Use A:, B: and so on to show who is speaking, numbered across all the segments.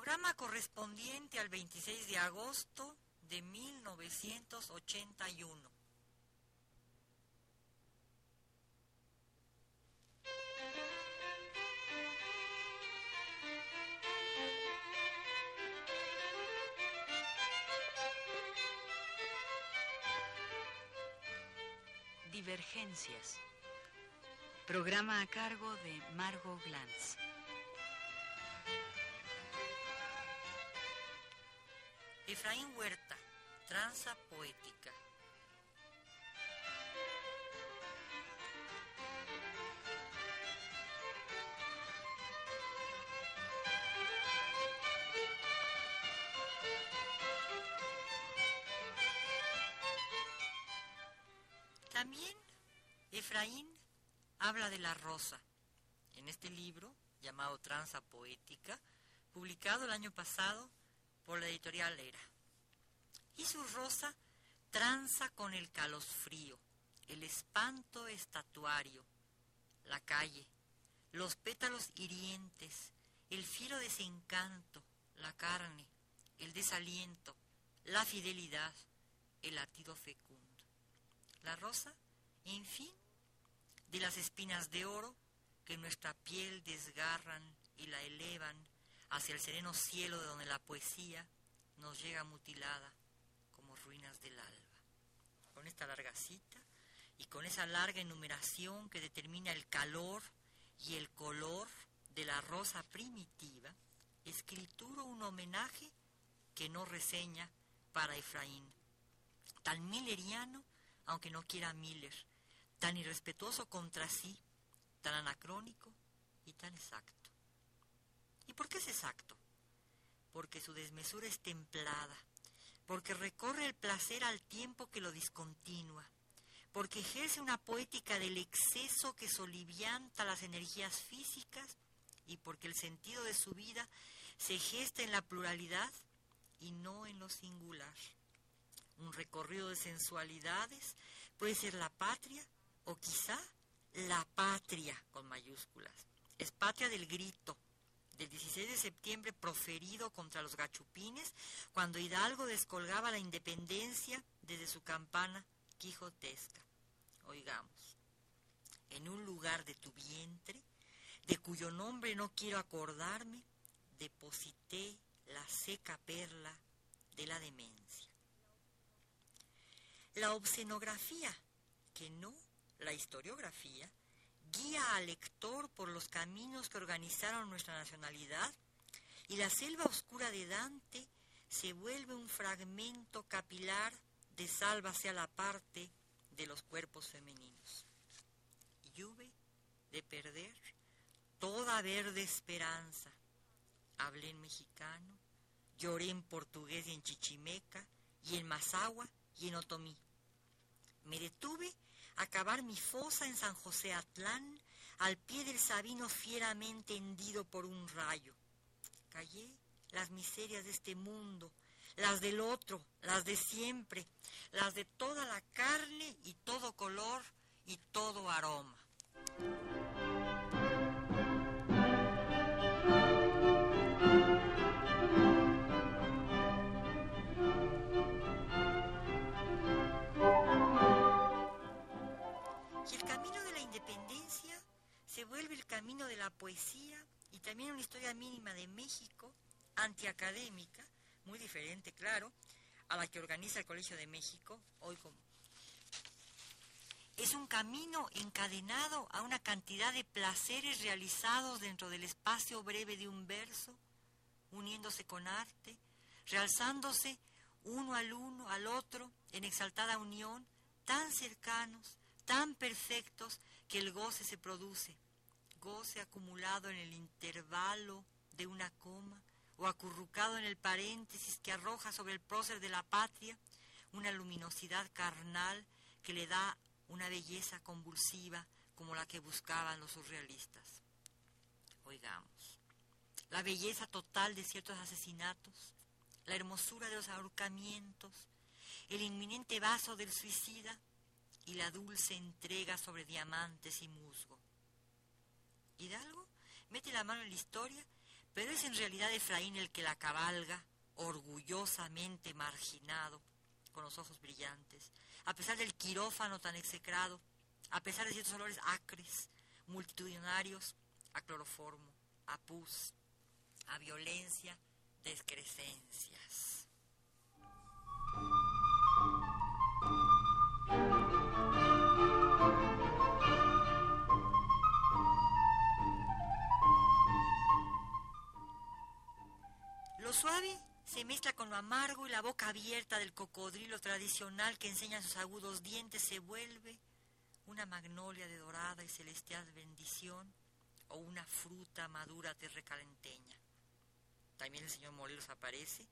A: Programa correspondiente al 26 de agosto de 1981.
B: Divergencias. Programa a cargo de Margot Glantz.
A: Efraín Huerta, Tranza Poética. También Efraín habla de la rosa en este libro llamado Tranza Poética, publicado el año pasado por la editorial Era. Y su rosa tranza con el calosfrío, el espanto estatuario, la calle, los pétalos hirientes, el fiero desencanto, la carne, el desaliento, la fidelidad, el latido fecundo. La rosa, en fin, de las espinas de oro que nuestra piel desgarran y la elevan hacia el sereno cielo de donde la poesía nos llega mutilada ruinas del alba. Con esta larga cita y con esa larga enumeración que determina el calor y el color de la rosa primitiva, escrituro un homenaje que no reseña para Efraín, tan milleriano, aunque no quiera Miller, tan irrespetuoso contra sí, tan anacrónico y tan exacto. ¿Y por qué es exacto? Porque su desmesura es templada, porque recorre el placer al tiempo que lo discontinúa, porque ejerce una poética del exceso que solivianta las energías físicas y porque el sentido de su vida se gesta en la pluralidad y no en lo singular. Un recorrido de sensualidades puede ser la patria o quizá la patria con mayúsculas. Es patria del grito, del 16 de septiembre proferido contra los gachupines, cuando Hidalgo descolgaba la independencia desde su campana quijotesca. Oigamos, en un lugar de tu vientre, de cuyo nombre no quiero acordarme, deposité la seca perla de la demencia. La obscenografía, que no la historiografía, guía al lector por los caminos que organizaron nuestra nacionalidad y la selva oscura de Dante se vuelve un fragmento capilar de sálvase a la parte de los cuerpos femeninos. Hube de perder toda verde esperanza. Hablé en mexicano, lloré en portugués y en chichimeca, y en mazahua y en otomí. Me detuve a cavar mi fosa en San José Atlán, al pie del Sabino fieramente hendido por un rayo. Callé las miserias de este mundo, las del otro, las de siempre, las de toda la carne y todo color y todo aroma. Poesía y también una historia mínima de México, antiacadémica, muy diferente, claro, a la que organiza el Colegio de México, hoy como. Es un camino encadenado a una cantidad de placeres realizados dentro del espacio breve de un verso, uniéndose con arte, realzándose uno al uno, al otro, en exaltada unión, tan cercanos, tan perfectos, que el goce se produce, goce acumulado en el intervalo de una coma, o acurrucado en el paréntesis que arroja sobre el prócer de la patria una luminosidad carnal que le da una belleza convulsiva como la que buscaban los surrealistas. Oigamos, la belleza total de ciertos asesinatos, la hermosura de los ahorcamientos, el inminente vaso del suicida y la dulce entrega sobre diamantes y musgo. Hidalgo mete la mano en la historia pero es en realidad Efraín el que la cabalga, orgullosamente marginado, con los ojos brillantes, a pesar del quirófano tan execrado, a pesar de ciertos olores acres, multitudinarios, a cloroformo, a pus, a violencia, descrescencias. Suave se mezcla con lo amargo y la boca abierta del cocodrilo tradicional que enseña sus agudos dientes se vuelve una magnolia de dorada y celestial bendición o una fruta madura terrecalenteña. También el señor Morelos aparece,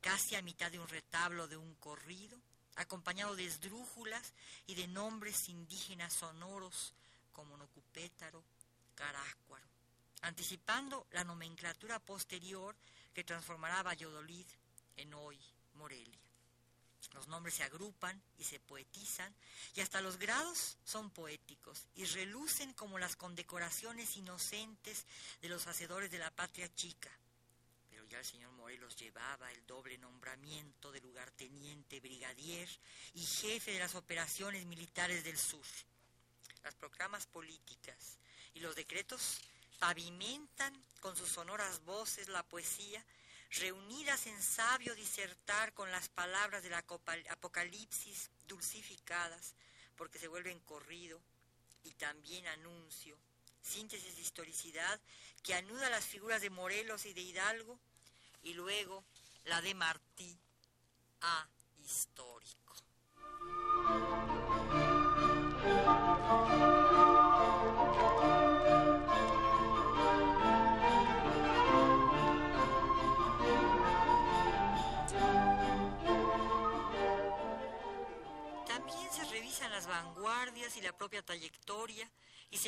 A: casi a mitad de un retablo de un corrido, acompañado de esdrújulas y de nombres indígenas sonoros como Nocupétaro, Caráscuaro, anticipando la nomenclatura posterior que transformará Valladolid en hoy Morelia. Los nombres se agrupan y se poetizan y hasta los grados son poéticos y relucen como las condecoraciones inocentes de los hacedores de la patria chica. Pero ya el señor Morelos llevaba el doble nombramiento de lugarteniente brigadier y jefe de las operaciones militares del sur. Las proclamas políticas y los decretos pavimentan con sus sonoras voces la poesía reunidas en sabio disertar con las palabras del Apocalipsis dulcificadas, porque se vuelven corrido y también anuncio, síntesis de historicidad que anuda las figuras de Morelos y de Hidalgo, y luego la de Martí a histórico.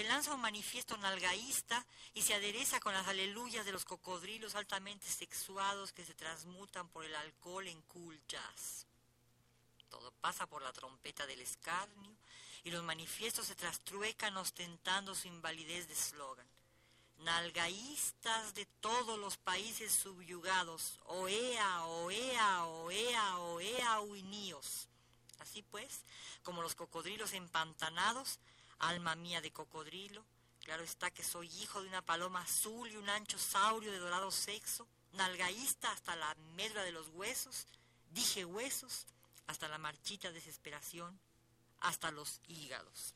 A: Se lanza un manifiesto nalgaísta y se adereza con las aleluyas de los cocodrilos altamente sexuados que se transmutan por el alcohol en cool jazz. Todo pasa por la trompeta del escarnio y los manifiestos se trastruecan ostentando su invalidez de eslogan. Nalgaístas de todos los países subyugados, oea, oea, oea, oea, uiníos. Así pues, como los cocodrilos empantanados, alma mía de cocodrilo, claro está que soy hijo de una paloma azul y un ancho saurio de dorado sexo, nalgaísta hasta la medra de los huesos, dije huesos, hasta la marchita desesperación, hasta los hígados.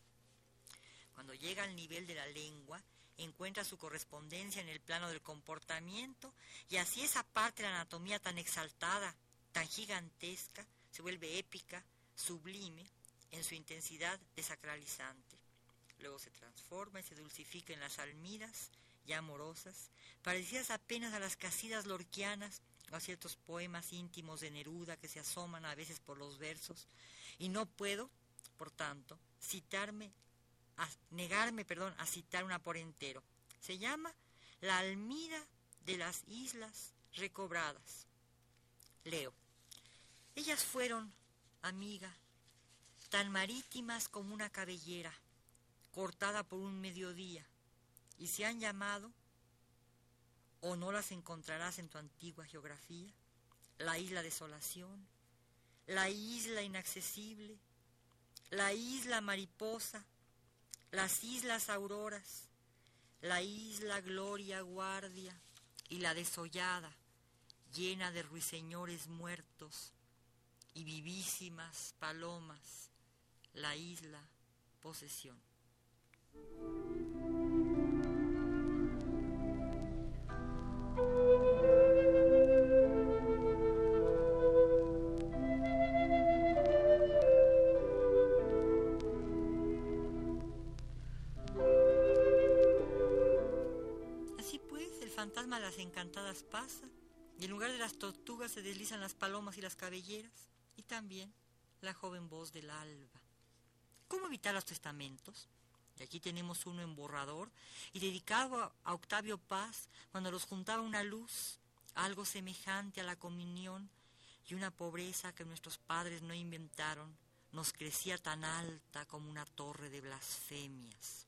A: Cuando llega al nivel de la lengua, encuentra su correspondencia en el plano del comportamiento y así esa parte de la anatomía tan exaltada, tan gigantesca, se vuelve épica, sublime en su intensidad desacralizante. Luego se transforma y se dulcifica en las almiras ya amorosas, parecidas apenas a las casidas lorquianas o a ciertos poemas íntimos de Neruda que se asoman a veces por los versos, y no puedo, por tanto, citarme, a, negarme, perdón, a citar una por entero. Se llama La Almira de las Islas Recobradas. Leo. Ellas fueron amiga, tan marítimas como una cabellera, cortada por un mediodía, y se han llamado, o no las encontrarás en tu antigua geografía, la isla desolación, la isla inaccesible, la isla mariposa, las islas auroras, la isla gloria guardia y la desollada, llena de ruiseñores muertos, y vivísimas palomas, la isla posesión. Así pues, el fantasma de las encantadas pasa, y en lugar de las tortugas se deslizan las palomas y las cabelleras y también la joven voz del alba. ¿Cómo evitar los testamentos? Y aquí tenemos uno en borrador y dedicado a Octavio Paz cuando los juntaba una luz, algo semejante a la comunión y una pobreza que nuestros padres no inventaron nos crecía tan alta como una torre de blasfemias.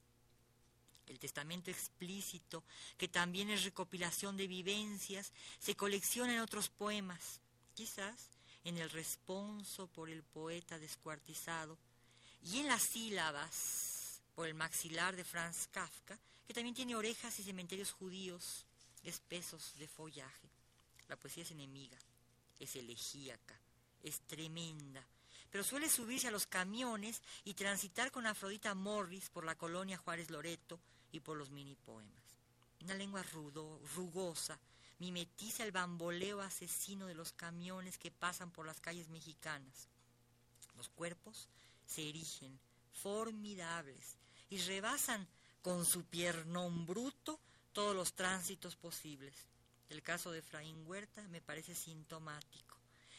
A: El testamento explícito, que también es recopilación de vivencias, se colecciona en otros poemas, quizás en el responso por el poeta descuartizado, y en las sílabas por el maxilar de Franz Kafka, que también tiene orejas y cementerios judíos espesos de follaje. La poesía es enemiga, es elegíaca, es tremenda, pero suele subirse a los camiones y transitar con Afrodita Morris por la colonia Juárez Loreto y por los mini poemas. Una lengua rudo, rugosa, mimetiza el bamboleo asesino de los camiones que pasan por las calles mexicanas. Los cuerpos se erigen, formidables, y rebasan con su piernón bruto todos los tránsitos posibles. El caso de Efraín Huerta me parece sintomático.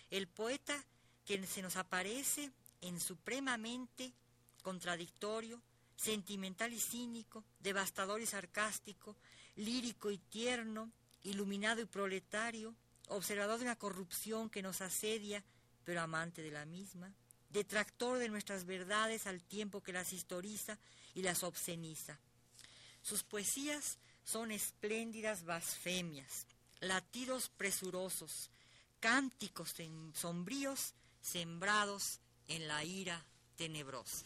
A: El poeta que se nos aparece en supremamente contradictorio, sentimental y cínico, devastador y sarcástico, lírico y tierno, iluminado y proletario, observador de una corrupción que nos asedia, pero amante de la misma, detractor de nuestras verdades al tiempo que las historiza y las obsceniza. Sus poesías son espléndidas blasfemias, latidos presurosos, cánticos sombríos sembrados en la ira tenebrosa.